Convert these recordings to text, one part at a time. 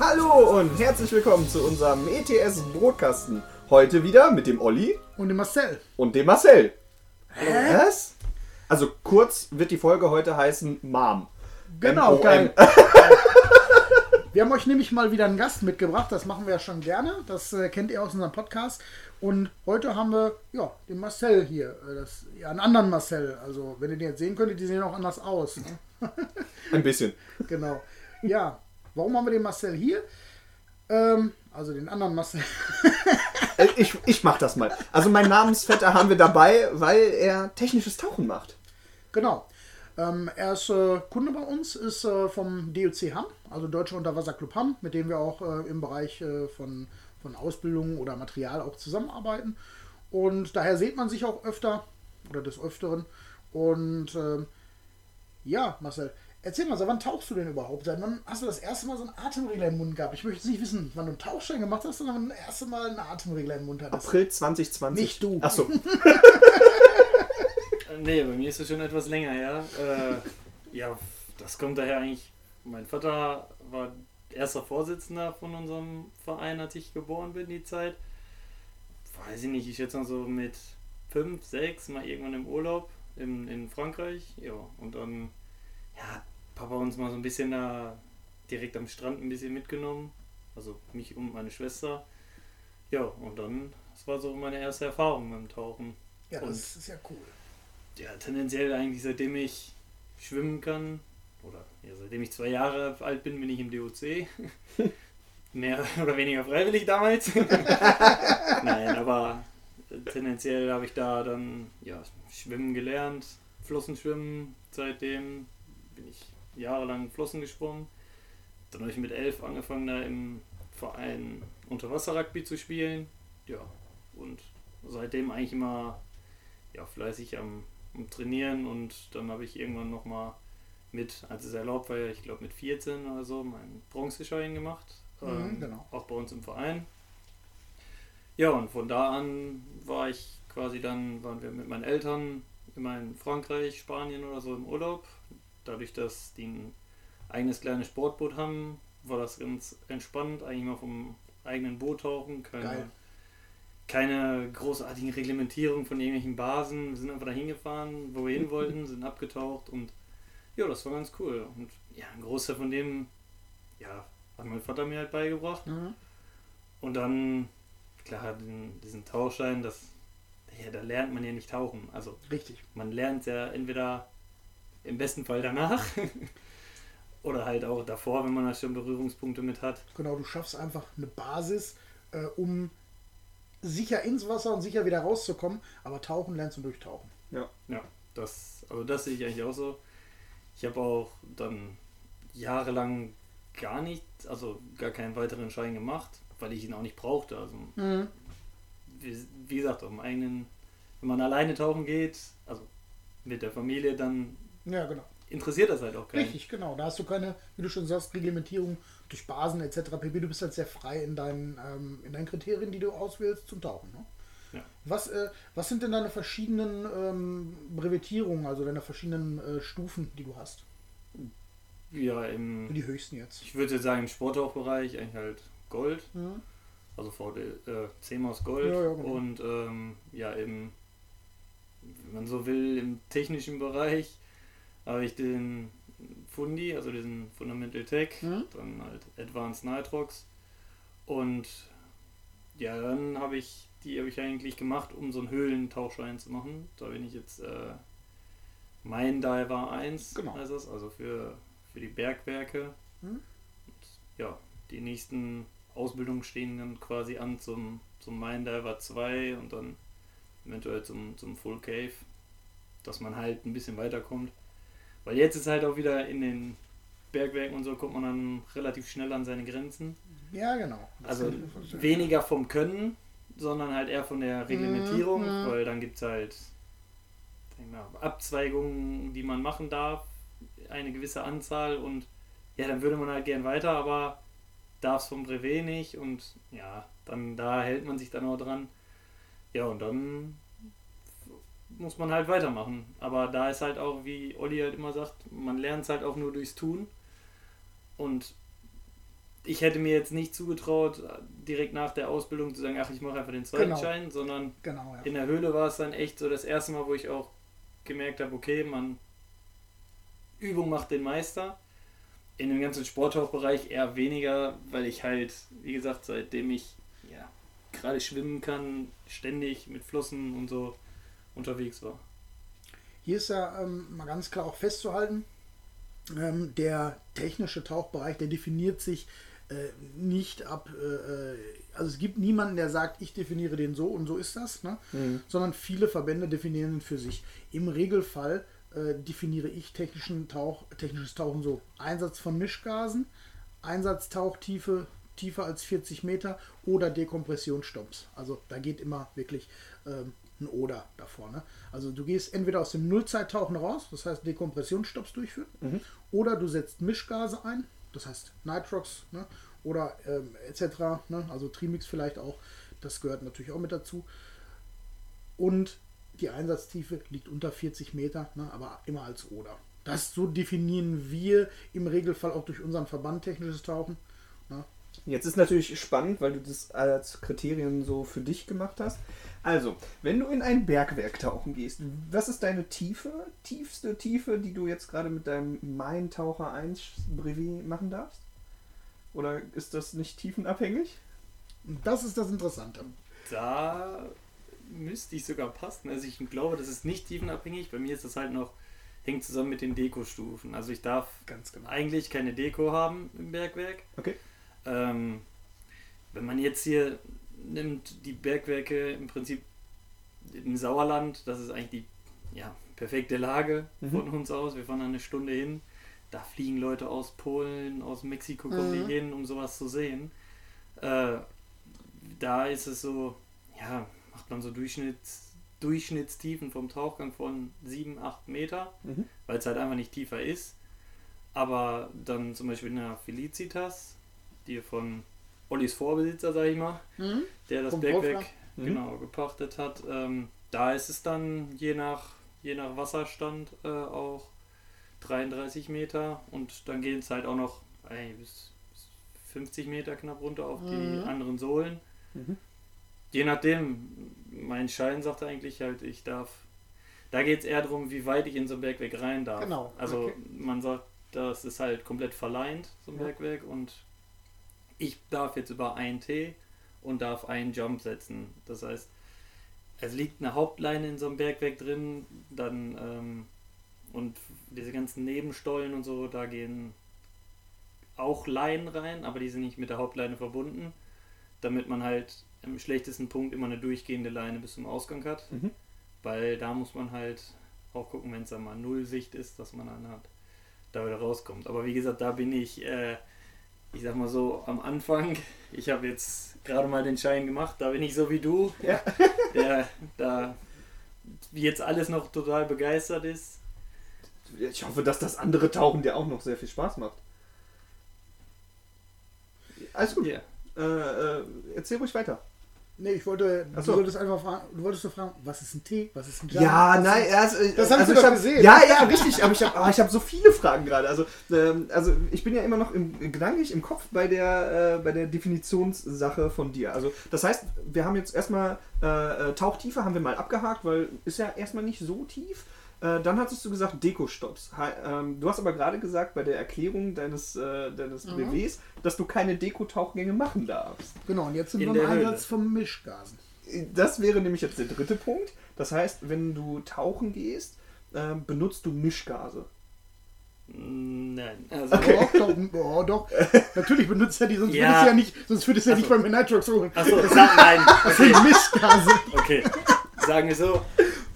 Hallo und herzlich willkommen zu unserem ETS Brotkasten. Heute wieder mit dem Olli Und den Marcel. und dem Marcel. Was? Also kurz wird die Folge heute heißen Mom. Genau, geil. Wir haben euch nämlich mal wieder einen Gast mitgebracht. Das machen wir ja schon gerne. Das äh, kennt ihr aus unserem Podcast. Und heute haben wir ja den Marcel hier. Äh, Das, ja, einen anderen Marcel. Also, wenn ihr den jetzt sehen könntet, die sehen auch anders aus. Ne? Ein bisschen. Genau. Ja, warum haben wir den Marcel hier? Ähm, also den anderen Marcel. Äh, Ich, ich mach das mal. Also mein Namensvetter haben wir dabei, weil er technisches Tauchen macht. Genau. Ähm, er ist äh, Kunde bei uns, ist äh, vom DOC Hamm, also Deutscher Unterwasserclub Hamm, mit dem wir auch äh, im Bereich äh, von, von Ausbildung oder Material auch zusammenarbeiten. Und daher sieht man sich auch öfter oder des Öfteren. Und ähm, ja, Marcel, erzähl mal, seit wann tauchst du denn überhaupt? Seit wann hast du das erste Mal so einen Atemregler im Mund gehabt? Ich möchte jetzt nicht wissen, wann du einen Tauchschein gemacht hast, sondern wann du das erste Mal einen Atemregler im Mund hattest. April 2020. Nicht du. Achso. Äh, Nee, bei mir ist es schon etwas länger her. Äh, ja, das kommt daher eigentlich. Mein Vater war erster Vorsitzender von unserem Verein, als ich geboren bin, die Zeit. Weiß ich nicht, ich schätze mal so mit fünf, sechs, mal irgendwann im Urlaub in, in Frankreich. Ja, und dann ja, Papa uns mal so ein bisschen da direkt am Strand ein bisschen mitgenommen. Also mich und meine Schwester. Ja, und dann, das war so meine erste Erfahrung beim Tauchen. Ja, Und- das ist ja cool. ja, tendenziell eigentlich seitdem ich schwimmen kann, oder ja, seitdem ich zwei Jahre alt bin, bin ich im DOC. Mehr oder weniger freiwillig damals. Nein, aber tendenziell habe ich da dann ja, schwimmen gelernt, Flossenschwimmen. Seitdem bin ich jahrelang Flossen geschwommen. Dann habe ich mit elf angefangen, da im Verein Unterwasser-Rugby zu spielen. Ja, und seitdem eigentlich immer ja, fleißig am, am Trainieren und dann habe ich irgendwann nochmal mit, als es erlaubt war, ich glaube mit 14 oder so, meinen Bronzeschein gemacht. ähm, Mhm, genau. Auch bei uns im Verein. Ja, und von da an war ich quasi dann, waren wir mit meinen Eltern immer in Frankreich, Spanien oder so im Urlaub. Dadurch, dass die ein eigenes kleines Sportboot haben, war das ganz entspannt, eigentlich mal vom eigenen Boot tauchen, keine, Geil. keine großartigen Reglementierungen von irgendwelchen Basen. Wir sind einfach dahin gefahren, wo wir hin wollten, sind abgetaucht und ja, das war ganz cool. Und ja, ein Großteil von dem, ja, hat mein Vater mir halt beigebracht. Mhm. Und dann, klar, den, diesen Tauchschein, das, ja, da lernt man ja nicht tauchen. Also Richtig. man lernt ja entweder im besten Fall danach oder halt auch davor, wenn man da schon Berührungspunkte mit hat. Genau, du schaffst einfach eine Basis, äh, um sicher ins Wasser und sicher wieder rauszukommen. Aber tauchen lernst du durch Tauchen. Ja, das, also das sehe ich eigentlich auch so. Ich habe auch dann jahrelang gar nicht, also gar keinen weiteren Schein gemacht, weil ich ihn auch nicht brauchte. Also wie, wie gesagt, am eigenen, wenn man alleine tauchen geht, also mit der Familie, dann Ja, genau. interessiert das halt auch keinen. Richtig, genau. Da hast du keine, wie du schon sagst, Reglementierung durch Basen etc. pp. Du bist halt sehr frei in deinen, ähm, in deinen Kriterien, die du auswählst zum Tauchen. Ne? Ja. Was, äh, was sind denn deine verschiedenen ähm, Brevetierungen, also deine verschiedenen äh, Stufen, die du hast? Ja, im, Die höchsten jetzt. ich würde jetzt sagen, im Sporttauchbereich eigentlich halt Gold, Mhm. also VD, äh, CMOS Gold Ja, ja, genau. und ähm, ja, im, wenn man so will, im technischen Bereich habe ich den Fundi, also diesen Fundamental Tech, Mhm. dann halt Advanced Nitrox und ja, dann habe ich, die habe ich eigentlich gemacht, um so einen Höhlentauchschein zu machen. Da bin ich jetzt äh, mein Diver 1, Genau. heißt das, also für, für die Bergwerke. Mhm. Und, ja, die nächsten Ausbildungen stehen dann quasi an zum, zum Mine Diver 2 und dann eventuell zum, zum Full Cave. dass man halt ein bisschen weiterkommt. Weil jetzt ist halt auch wieder in den Bergwerken und so kommt man dann relativ schnell an seine Grenzen. Ja, genau. Das Also weniger vom Können, sondern halt eher von der Reglementierung, Mhm, mhm. weil dann gibt es halt mal, Abzweigungen, die man machen darf, eine gewisse Anzahl und ja, dann würde man halt gern weiter, aber darf es vom Brevet nicht und ja, dann da hält man sich dann auch dran. Ja, und dann muss man halt weitermachen. Aber da ist halt auch, wie Olli halt immer sagt, man lernt es halt auch nur durchs Tun. Und ich hätte mir jetzt nicht zugetraut, direkt nach der Ausbildung zu sagen, ach, ich mache einfach den zweiten Genau. Schein, sondern Genau, ja. in der Höhle war es dann echt so das erste Mal, wo ich auch gemerkt habe, okay, man Übung macht den Meister. In dem ganzen Sporttauchbereich eher weniger, weil ich halt, wie gesagt, seitdem ich ja, gerade schwimmen kann, ständig mit Flossen und so unterwegs war. Hier ist ja ähm, mal ganz klar auch festzuhalten, ähm, der technische Tauchbereich, der definiert sich äh, nicht ab, äh, äh, also es gibt niemanden, der sagt, ich definiere den so und so ist das, ne? sondern viele Verbände definieren ihn für sich. Im Regelfall äh, definiere ich technischen Tauch, technisches Tauchen so Einsatz von Mischgasen, Einsatztauchtiefe tiefer als 40 Meter oder Dekompressionsstopps. Also da geht immer wirklich ähm, ein Oder davor. Ne? Also du gehst entweder aus dem Nullzeittauchen raus, das heißt Dekompressionsstopps durchführen, oder du setzt Mischgase ein, das heißt Nitrox ne? oder ähm, etc. Ne? Also Trimix vielleicht auch, das gehört natürlich auch mit dazu. Und die Einsatztiefe liegt unter 40 Meter, ne? aber immer als Oder. Das so definieren wir im Regelfall auch durch unseren Verband technisches Tauchen. Jetzt ist natürlich spannend, weil du das als Kriterien so für dich gemacht hast. Also, wenn du in ein Bergwerk tauchen gehst, was ist deine Tiefe, tiefste Tiefe, die du jetzt gerade mit deinem Main-Taucher 1 Brevet machen darfst? Oder ist das nicht tiefenabhängig? Das ist das Interessante. Da müsste ich sogar passen. Also ich glaube, das ist nicht tiefenabhängig. Bei mir ist das halt noch, hängt zusammen mit den Dekostufen. Also ich darf Ganz genau. eigentlich keine Deko haben im Bergwerk. Okay. Ähm, wenn man jetzt hier nimmt, die Bergwerke im Prinzip im Sauerland, das ist eigentlich die ja, perfekte Lage Mhm. von uns aus. Wir fahren da eine Stunde hin. Da fliegen Leute aus Polen, aus Mexiko kommen Mhm. die hin, um sowas zu sehen. Äh, da ist es so, ja, macht man so Durchschnitts, Durchschnittstiefen vom Tauchgang von 7, 8 Meter, Mhm. weil es halt einfach nicht tiefer ist. Aber dann zum Beispiel in der Felicitas, die von Ollis Vorbesitzer, sag ich mal, Mhm. der das Bergwerk. Mhm. genau gepachtet hat, ähm, da ist es dann je nach, je nach Wasserstand äh, auch 33 Meter und dann geht es halt auch noch ey, bis, bis 50 Meter knapp runter auf die Mhm. anderen Sohlen. Mhm. Je nachdem, mein Schein sagt eigentlich halt, ich darf. Da geht es eher darum, wie weit ich in so ein Bergwerk rein darf. Genau, Also okay. man sagt, das ist halt komplett verleint, so ein Ja. Bergwerk, und ich darf jetzt über einen T und darf einen Jump setzen. Das heißt, es liegt eine Hauptleine in so einem Bergwerk drin, dann ähm, und diese ganzen Nebenstollen und so, da gehen auch Leinen rein, aber die sind nicht mit der Hauptleine verbunden, damit man halt im schlechtesten Punkt immer eine durchgehende Leine bis zum Ausgang hat. Mhm. Weil da muss man halt auch gucken, wenn es dann mal Nullsicht ist, dass man dann halt da wieder rauskommt. Aber wie gesagt, da bin ich, äh, ich sag mal so, am Anfang. Ich habe jetzt gerade mal den Schein gemacht, da bin ich so wie du, Ja. der da jetzt alles noch total begeistert ist. Ich hoffe, dass das andere Tauchen dir auch noch sehr viel Spaß macht. Alles gut. Ja. Äh, äh, erzähl ruhig weiter. Nee, ich wollte, Ach du so. wolltest einfach fragen, du wolltest nur fragen, was ist ein Tee, was ist ein Jam? Ja, nein, also, Das haben also ich hab, gesehen. Ja, ja, richtig. Aber ich habe ich hab so viele Fragen gerade. Also, ähm, also ich bin ja immer noch im, gedanklich im Kopf bei der, äh, bei der Definitionssache von dir. Also das heißt, wir haben jetzt erstmal äh, äh, Tauchtiefe haben wir mal abgehakt, weil ist ja erstmal nicht so tief. Äh, dann hattest du gesagt Deko-Stops. Ha- ähm, du hast aber gerade gesagt bei der Erklärung deines, äh, deines Mhm. BWs, dass du keine Deko-Tauchgänge machen darfst. Genau, und jetzt sind In wir im. Einsatz von Mischgasen. Das wäre nämlich jetzt der dritte Punkt. Das heißt, wenn du tauchen gehst, ähm, benutzt du Mischgase. Nein, also Doch, doch, oh, doch. Natürlich benutzt er die, sonst Ja. würdest du ja nicht, sonst würdest du ja Ach nicht beim Nitrox holen. Achso, nein. Das Okay, sind Mischgase. okay. Sagen wir so,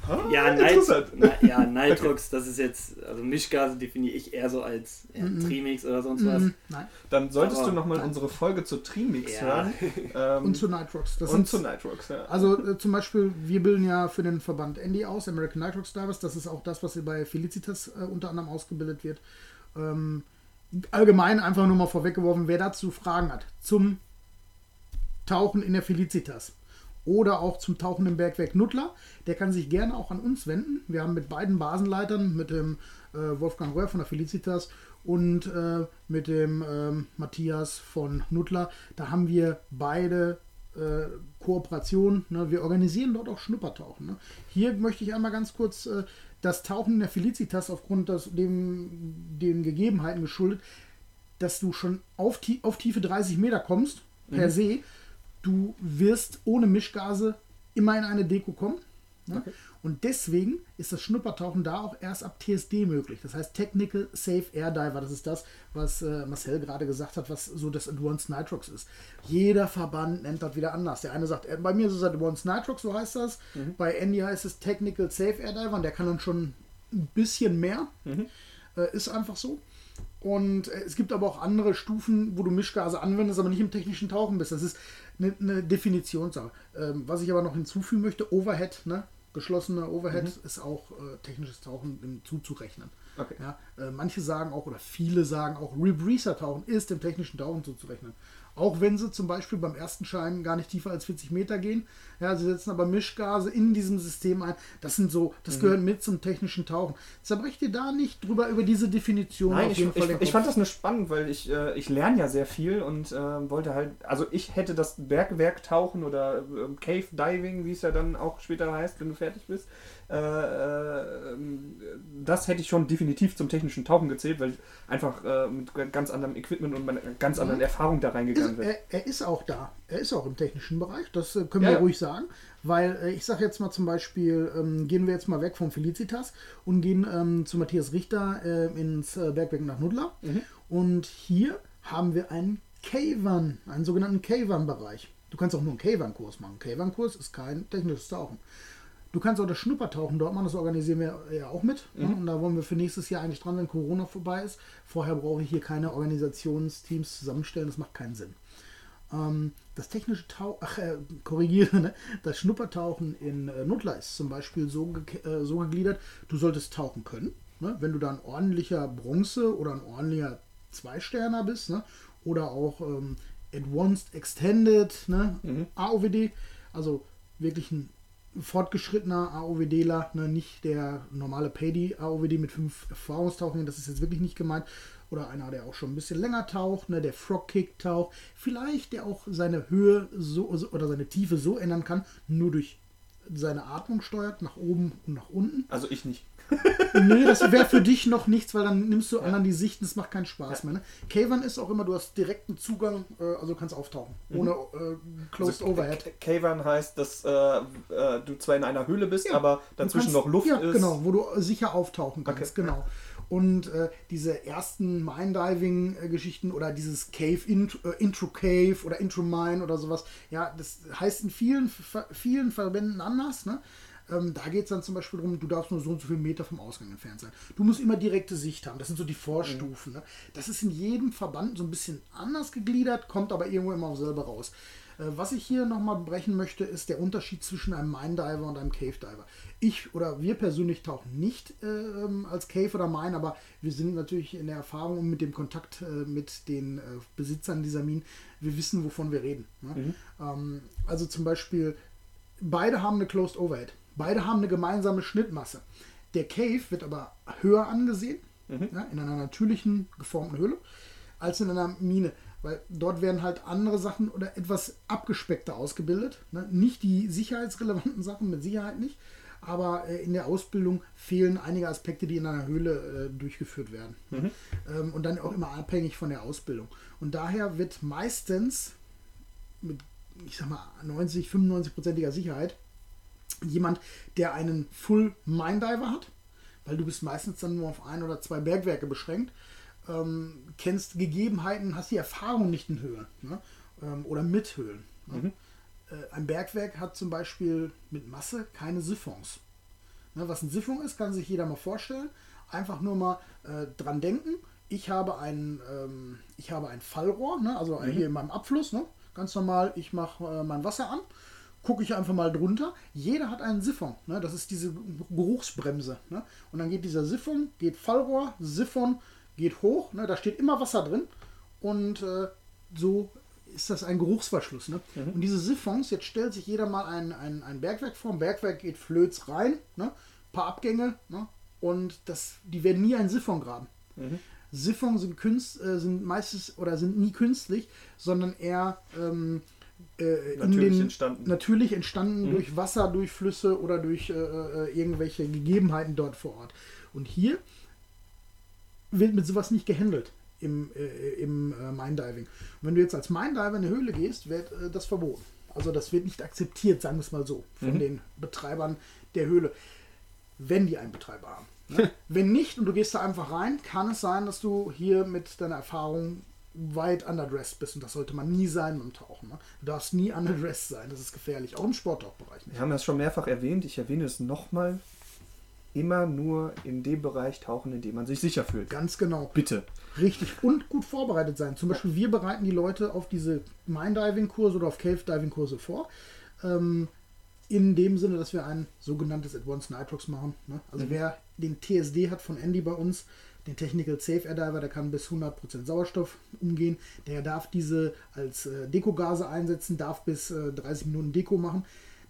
Ah, Ja, interessant. Nit na, ja, Nitrox, das ist jetzt, also Mischgase definiere ich eher so als ja, Mhm. Trimix oder sonst was. Mhm. Nein. Dann solltest Aber- du nochmal unsere Folge zu Trimix Ja. hören. Ähm, Und zu Nitrox. Das und zu Nitrox, ja. Also äh, zum Beispiel, wir bilden ja für den Verband Andy aus, American Nitrox Divers. Das ist auch das, was hier bei Felicitas äh, unter anderem ausgebildet wird. Ähm, allgemein einfach nur mal vorweggeworfen, wer dazu Fragen hat zum Tauchen in der Felicitas oder auch zum Tauchen im Bergwerk Nuttler, der kann sich gerne auch an uns wenden. Wir haben mit beiden Basenleitern, mit dem äh, Wolfgang Röhr von der Felicitas und äh, mit dem ähm, Matthias von Nuttler, da haben wir beide äh, Kooperation. Ne? Wir organisieren dort auch Schnuppertauchen. Ne? Hier möchte ich einmal ganz kurz äh, das Tauchen der Felicitas aufgrund des, dem, den Gegebenheiten geschuldet, dass du schon auf, tie auf Tiefe 30 Meter kommst, per se. Du wirst ohne Mischgase immer in eine Deko kommen. Ne? Und deswegen ist das Schnuppertauchen da auch erst ab TSD möglich. Das heißt Technical Safe Air Diver. Das ist das, was äh, Marcel gerade gesagt hat, was so das Advanced Nitrox ist. Jeder Verband nennt das wieder anders. Der eine sagt, äh, bei mir ist es Advanced Nitrox, so heißt das. Bei Andy heißt es Technical Safe Air Diver. Und der kann dann schon ein bisschen mehr. Äh, ist einfach so. Und äh, es gibt aber auch andere Stufen, wo du Mischgase anwendest, aber nicht im technischen Tauchen bist. Das ist eine, eine Definitionssache. Ähm, was ich aber noch hinzufügen möchte, Overhead, ne? geschlossener Overhead ist auch äh, technisches Tauchen im zuzurechnen. Okay. Ja, äh, manche sagen auch, oder viele sagen auch, Rebreather-Tauchen ist dem technischen Tauchen zuzurechnen. Auch wenn sie zum Beispiel beim ersten Schein gar nicht tiefer als 40 Meter gehen. Ja, sie setzen aber Mischgase in diesem System ein. Das sind so, Mhm. das gehört mit zum technischen Tauchen. Zerbrecht ihr da nicht drüber über diese Definition Nein, ich, ich, ich fand das nur spannend, weil ich, äh, ich lerne ja sehr viel und äh, wollte halt, also ich hätte das Bergwerk tauchen oder ähm, Cave Diving, wie es ja dann auch später heißt, wenn du fertig bist, äh, äh, das hätte ich schon definitiv zum technischen Tauchen gezählt, weil einfach äh, mit ganz anderem Equipment und ganz anderen Erfahrung da reingegangen wird. er, er ist auch da. Er ist auch im technischen Bereich. Das äh, können wir ja. ruhig sagen. Weil äh, ich sage jetzt mal zum Beispiel, ähm, gehen wir jetzt mal weg vom Felicitas und gehen ähm, zu Matthias Richter äh, ins äh, Bergwerk nach Nudler. Mhm. Und hier haben wir einen K-Van, einen sogenannten K-Van-Bereich. Du kannst auch nur einen K-Van-Kurs machen. K-Van-Kurs ist kein technisches Tauchen. Du kannst auch das Schnuppertauchen dort machen, das organisieren wir ja auch mit. Ne? Und da wollen wir für nächstes Jahr eigentlich dran, wenn Corona vorbei ist. Vorher brauche ich hier keine Organisationsteams zusammenstellen, das macht keinen Sinn. Ähm, das technische Tauchen, ach, äh, korrigiere, ne? das Schnuppertauchen in äh, Nutler ist zum Beispiel so, ge äh, so gegliedert, du solltest tauchen können. Ne? Wenn du da ein ordentlicher Bronze oder ein ordentlicher Zweisterner bist, ne? oder auch ähm, Advanced Extended ne? AOWD, also wirklich ein fortgeschrittener AOWDler, ne? nicht der normale Paydy AOWD mit fünf Erfahrungstauchungen, das ist jetzt wirklich nicht gemeint. Oder einer, der auch schon ein bisschen länger taucht, ne? der Frog-Kick taucht, vielleicht der auch seine Höhe so oder seine Tiefe so ändern kann, nur durch seine Atmung steuert, nach oben und nach unten. Also ich nicht. Nee, das wäre für dich noch nichts, weil dann nimmst du anderen die Sicht und es macht keinen Spaß mehr. Ne? Cavern ist auch immer, du hast direkten Zugang, äh, also du kannst auftauchen. Ohne äh, Closed Also, Overhead. Cavern heißt, dass äh, äh, du zwar in einer Höhle bist, Ja, aber dazwischen kannst- noch Luft ja, ist. genau, wo du sicher auftauchen kannst, Okay. genau. Und äh, diese ersten Mine-Diving-Geschichten oder dieses Cave, Int äh, Intro Cave oder Intro Mine oder sowas, ja, das heißt in vielen, vielen Verbänden anders, ne? Ähm, da geht es dann zum Beispiel darum, du darfst nur so und so viele Meter vom Ausgang entfernt sein. Du musst immer direkte Sicht haben. Das sind so die Vorstufen. Ne? Das ist in jedem Verband so ein bisschen anders gegliedert, kommt aber irgendwo immer auch selber raus. Äh, was ich hier nochmal brechen möchte, ist der Unterschied zwischen einem Mine Diver und einem Cave Diver. Ich oder wir persönlich tauchen nicht äh, ähm, als Cave oder Mine, aber wir sind natürlich in der Erfahrung und mit dem Kontakt äh, mit den äh, Besitzern dieser Minen, wir wissen, wovon wir reden. Ne? Ähm, also zum Beispiel, beide haben eine Closed Overhead. Beide haben eine gemeinsame Schnittmasse. Der Cave wird aber höher angesehen, ja, in einer natürlichen geformten Höhle, als in einer Mine. Weil dort werden halt andere Sachen oder etwas abgespeckter ausgebildet. Ne? Nicht die sicherheitsrelevanten Sachen, mit Sicherheit nicht. Aber äh, in der Ausbildung fehlen einige Aspekte, die in einer Höhle äh, durchgeführt werden. Ne? Ähm, und dann auch immer abhängig von der Ausbildung. Und daher wird meistens mit, ich sag mal, 90, 95-prozentiger Sicherheit jemand, der einen Full Mine Diver hat, weil du bist meistens dann nur auf ein oder zwei Bergwerke beschränkt, ähm, kennst Gegebenheiten, hast die Erfahrung nicht in Höhe ne? ähm, oder mit Höhlen. Ne? Äh, ein Bergwerk hat zum Beispiel mit Masse keine Siphons. Ne, was eine Siphon ist, kann sich jeder mal vorstellen. Einfach nur mal äh, dran denken. Ich habe ein, ähm, ich habe ein Fallrohr, ne, also hier in meinem Abfluss, ne, ganz normal. Ich mache äh, mein Wasser an, gucke ich einfach mal drunter. Jeder hat einen Siphon, ne, das ist diese Geruchsbremse. Ne, und dann geht dieser Siphon, geht Fallrohr, Siphon, geht hoch. Ne, da steht immer Wasser drin und äh, so ist das ein Geruchsverschluss. Ne? Und diese Siphons, jetzt stellt sich jeder mal ein, ein, ein Bergwerk vor. Ein Bergwerk geht Flöz rein, ne? paar Abgänge ne? und das, die werden nie ein Siphon graben. Siphon sind, Künst, äh, sind meistens oder sind nie künstlich, sondern eher ähm, äh, Natürlich den, entstanden. Natürlich entstanden durch Wasserdurchflüsse oder durch äh, äh, irgendwelche Gegebenheiten dort vor Ort. Und hier wird mit sowas nicht gehandelt im, äh, im äh, Mindiving. Und wenn du jetzt als Mindiver in eine Höhle gehst, wird äh, das verboten. Also das wird nicht akzeptiert, sagen wir es mal so, von den Betreibern der Höhle, wenn die einen Betreiber haben. Ne? wenn nicht und du gehst da einfach rein, kann es sein, dass du hier mit deiner Erfahrung weit underdressed bist und das sollte man nie sein beim Tauchen. Ne? Du darfst nie underdressed sein, das ist gefährlich, auch im Sporttauchbereich nicht. Wir haben das schon mehrfach erwähnt, ich erwähne es nochmal. Immer nur in dem Bereich tauchen, in dem man sich sicher fühlt. Ganz genau. Bitte. Richtig und gut vorbereitet sein. Zum Beispiel, wir bereiten die Leute auf diese Mine-Diving-Kurse oder auf Cave-Diving-Kurse vor. Ähm, in dem Sinne, dass wir ein sogenanntes Advanced Nitrox machen. Ne? Also wer den TSD hat von Andy bei uns, den Technical Safe Air Diver, der kann bis 100% Sauerstoff umgehen. Der darf diese als äh, Dekogase einsetzen, darf bis äh, 30 Minuten Deko machen.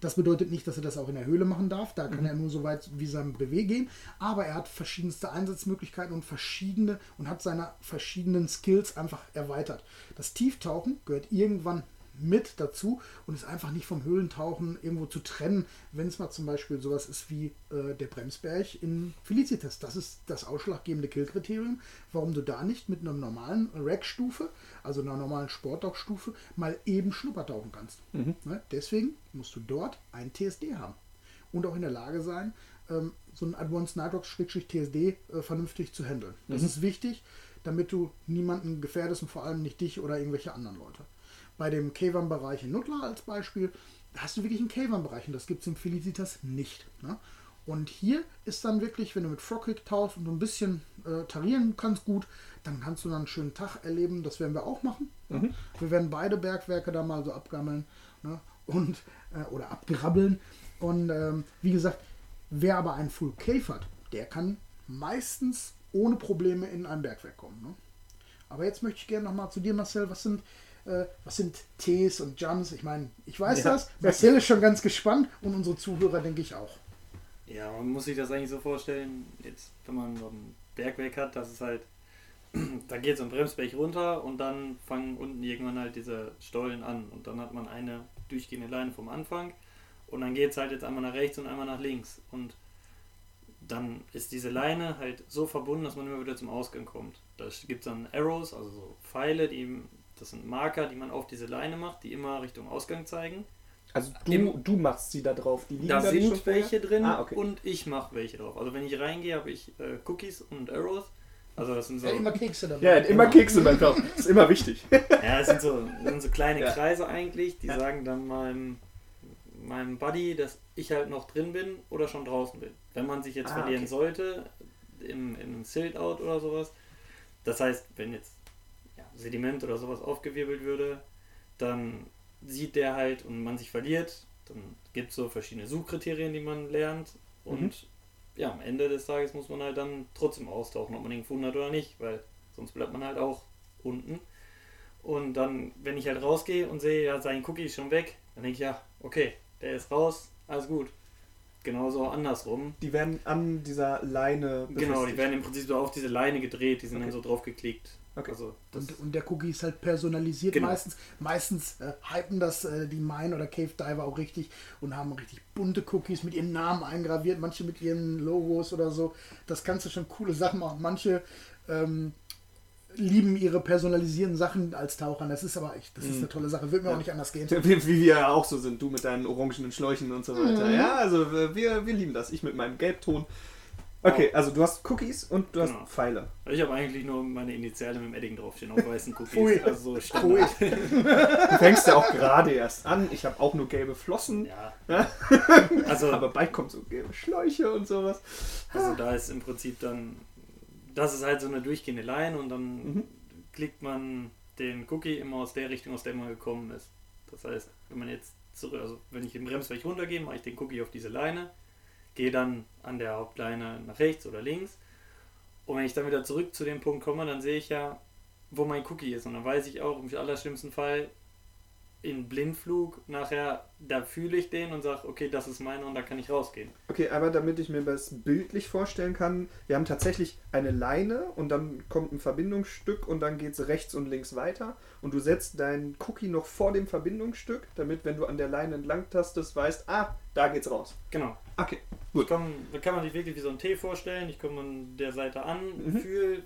Das bedeutet nicht, dass er das auch in der Höhle machen darf. Da kann er nur so weit wie sein BW gehen. Aber er hat verschiedenste Einsatzmöglichkeiten und verschiedene und hat seine verschiedenen Skills einfach erweitert. Das Tieftauchen gehört irgendwann mit dazu und ist einfach nicht vom Höhlentauchen irgendwo zu trennen, wenn es mal zum Beispiel sowas ist wie äh, der Bremsberg in Felicitas. Das ist das ausschlaggebende Killkriterium, warum du da nicht mit einer normalen Rack-Stufe, also einer normalen Sporttauchstufe, mal eben Schnuppertauchen kannst. Ne? Deswegen musst du dort ein TSD haben und auch in der Lage sein, ähm, so ein Advanced Nitrox-TSD äh, vernünftig zu handeln. Das ist wichtig, damit du niemanden gefährdest und vor allem nicht dich oder irgendwelche anderen Leute. Bei dem K-Bereich in Nutla als Beispiel, da hast du wirklich einen K-Bereich und das gibt es im Felicitas nicht. Ne? Und hier ist dann wirklich, wenn du mit Frogkick tauchst und du ein bisschen äh, tarieren kannst gut, dann kannst du dann einen schönen Tag erleben. Das werden wir auch machen. Ne? Wir werden beide Bergwerke da mal so abgammeln ne? und, äh, oder abgrabbeln. Und ähm, wie gesagt, wer aber einen Full Cave hat, der kann meistens ohne Probleme in ein Bergwerk kommen. Ne? Aber jetzt möchte ich gerne nochmal zu dir, Marcel. Was sind, äh, was sind Ts und Jumps? Ich meine, ich weiß Ja. das. Marcel ist schon ganz gespannt und unsere Zuhörer, denke ich, auch. Ja, man muss sich das eigentlich so vorstellen, jetzt wenn man so ein Bergwerk hat, dass es halt, da geht so ein Bremsberg runter und dann fangen unten irgendwann halt diese Stollen an und dann hat man eine durchgehende Leine vom Anfang und dann geht es halt jetzt einmal nach rechts und einmal nach links und dann ist diese Leine halt so verbunden, dass man immer wieder zum Ausgang kommt. Da gibt es dann Arrows, also so Pfeile, die, das sind Marker, die man auf diese Leine macht, die immer Richtung Ausgang zeigen. Also du, Im- du machst sie da drauf. Die liegen Da da sind welche drin Ah, okay. und ich mache welche drauf. Also wenn ich reingehe, habe ich äh, Cookies und Arrows. Also das sind so, Ja, immer Kekse dabei. Ja, immer Kekse beim. Das ist immer wichtig. ja, das sind so, das sind so kleine Ja. Kreise eigentlich, die Ja. sagen dann meinem, meinem Buddy, dass ich halt noch drin bin oder schon draußen bin. Wenn man sich jetzt Ah, verlieren okay. sollte, im, in einem Silt-Out oder sowas, das heißt, wenn jetzt Sediment oder sowas aufgewirbelt würde, dann sieht der halt und man sich verliert, dann gibt es so verschiedene Suchkriterien, die man lernt und Mhm. ja, am Ende des Tages muss man halt dann trotzdem austauchen, ob man ihn gefunden hat oder nicht, weil sonst bleibt man halt auch unten. Und dann, wenn ich halt rausgehe und sehe, ja, sein Cookie ist schon weg, dann denke ich, ja, okay, der ist raus, alles gut. Genauso andersrum. Die werden an dieser Leine Genau, die befestigt. werden im Prinzip so auf diese Leine gedreht, die sind Okay. dann so drauf geklickt. Okay. Also, Und, und der Cookie ist halt personalisiert Genau. meistens. Meistens äh, hypen das äh, die Mine oder Cave Diver auch richtig und haben richtig bunte Cookies mit ihren Namen eingraviert, manche mit ihren Logos oder so. Das kannst du schon coole Sachen machen. Manche ähm, lieben ihre personalisierten Sachen als Tauchern. Das ist aber echt, das ist eine tolle Sache. Wird mir auch nicht anders gehen. Wie, wie wir ja auch so sind, du mit deinen orangenen Schläuchen und so weiter. Ja, also wir, wir lieben das. Ich mit meinem Gelbton. Okay, also du hast Cookies und du hast Genau. Pfeile. Ich habe eigentlich nur meine Initiale mit dem Edding draufstehen auf weißen Cookies. Pfui. Also so Standard. Du fängst ja auch gerade erst an. Ich habe auch nur gelbe Flossen, Ja. Also, aber bald kommt so gelbe Schläuche und sowas. also da ist im Prinzip dann, das ist halt so eine durchgehende Line und dann Mhm. klickt man den Cookie immer aus der Richtung, aus der man gekommen ist. Das heißt, wenn man jetzt zurück, also wenn ich den Bremsweg runtergehe, mache ich den Cookie auf diese Leine, gehe dann an der Hauptleine nach rechts oder links und wenn ich dann wieder zurück zu dem Punkt komme, dann sehe ich ja, wo mein Cookie ist und dann weiß ich auch im allerschlimmsten Fall in Blindflug nachher, da fühle ich den und sage, okay, das ist meine und da kann ich rausgehen. Okay, aber damit ich mir das bildlich vorstellen kann, wir haben tatsächlich eine Leine und dann kommt ein Verbindungsstück und dann geht es rechts und links weiter und du setzt deinen Cookie noch vor dem Verbindungsstück, damit, wenn du an der Leine entlang tastest, weißt, ah, da geht's raus. Genau. Okay, komm, da kann man sich wirklich wie so ein T vorstellen. Ich komme an der Seite an, Mhm. fühle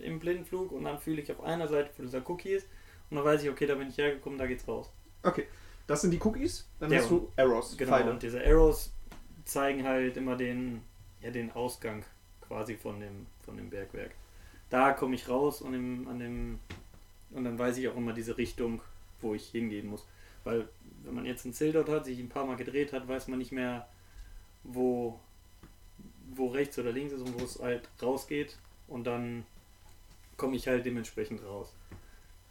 im Blindflug und dann fühle ich auf einer Seite, wo dieser Cookie ist. Und dann weiß ich, okay, da bin ich hergekommen, da geht's raus. Okay. Das sind die Cookies, dann Ja, hast du Arrows, Genau. Pfeile. Und diese Arrows zeigen halt immer den, ja, den Ausgang quasi von dem, von dem Bergwerk. Da komme ich raus und, im, an dem, und dann weiß ich auch immer diese Richtung, wo ich hingehen muss. Weil wenn man jetzt ein Ziel dort hat, sich ein paar Mal gedreht hat, weiß man nicht mehr, wo, wo rechts oder links ist und wo es halt rausgeht. Und dann komme ich halt dementsprechend raus.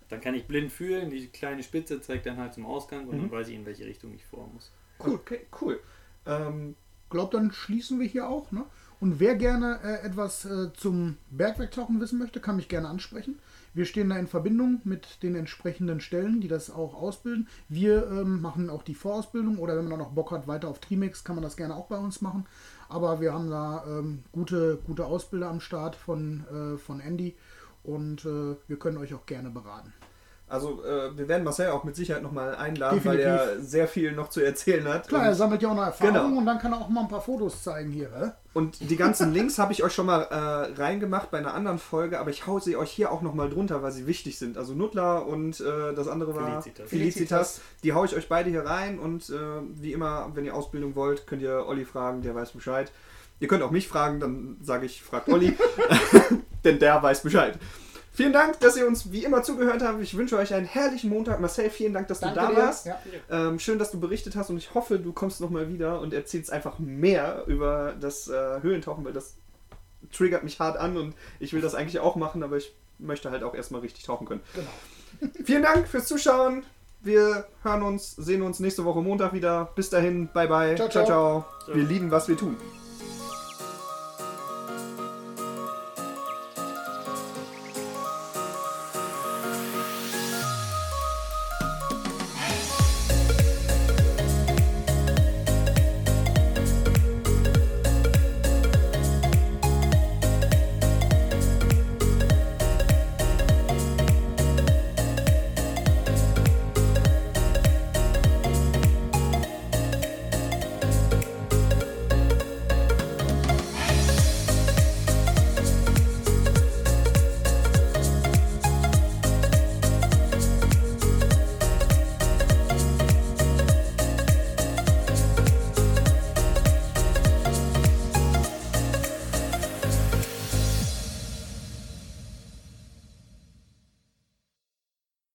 Dann kann ich blind fühlen, die kleine Spitze zeigt dann halt zum Ausgang und Mhm. dann weiß ich, in welche Richtung ich vor muss. Cool, okay, cool. Ähm, glaube, dann schließen wir hier auch. Ne? Und wer gerne äh, etwas äh, zum Bergwerktauchen wissen möchte, kann mich gerne ansprechen. Wir stehen da in Verbindung mit den entsprechenden Stellen, die das auch ausbilden. Wir ähm, machen auch die Vorausbildung oder wenn man da noch Bock hat, weiter auf Trimex, kann man das gerne auch bei uns machen. Aber wir haben da ähm, gute, gute Ausbilder am Start von, äh, von Andy und äh, wir können euch auch gerne beraten. also äh, wir werden Marcel auch mit Sicherheit nochmal einladen, weil Definitiv. er sehr viel noch zu erzählen hat. Klar, er Und- sammelt ja auch noch Erfahrung Genau. und dann kann er auch mal ein paar Fotos zeigen hier. Äh? Und die ganzen Links habe ich euch schon mal äh, reingemacht bei einer anderen Folge, aber ich hau sie euch hier auch nochmal drunter, weil sie wichtig sind. Also Nutla und äh, das andere war Felicitas. Felicitas. Die haue ich euch beide hier rein und äh, wie immer, wenn ihr Ausbildung wollt, könnt ihr Olli fragen, der weiß Bescheid. Ihr könnt auch mich fragen, dann sage ich, fragt Olli, denn der weiß Bescheid. Vielen Dank, dass ihr uns wie immer zugehört habt. Ich wünsche euch einen herrlichen Montag. Marcel, vielen Dank, dass du da dir. warst. Ja. Ähm, schön, dass du berichtet hast und ich hoffe, du kommst nochmal wieder und erzählst einfach mehr über das äh, Höhlentauchen, weil das triggert mich hart an und ich will das eigentlich auch machen, aber ich möchte halt auch erstmal richtig tauchen können. Genau. Vielen Dank fürs Zuschauen. Wir hören uns, sehen uns nächste Woche Montag wieder. Bis dahin, bye bye. Ciao, ciao. ciao. ciao. Wir lieben, was wir tun.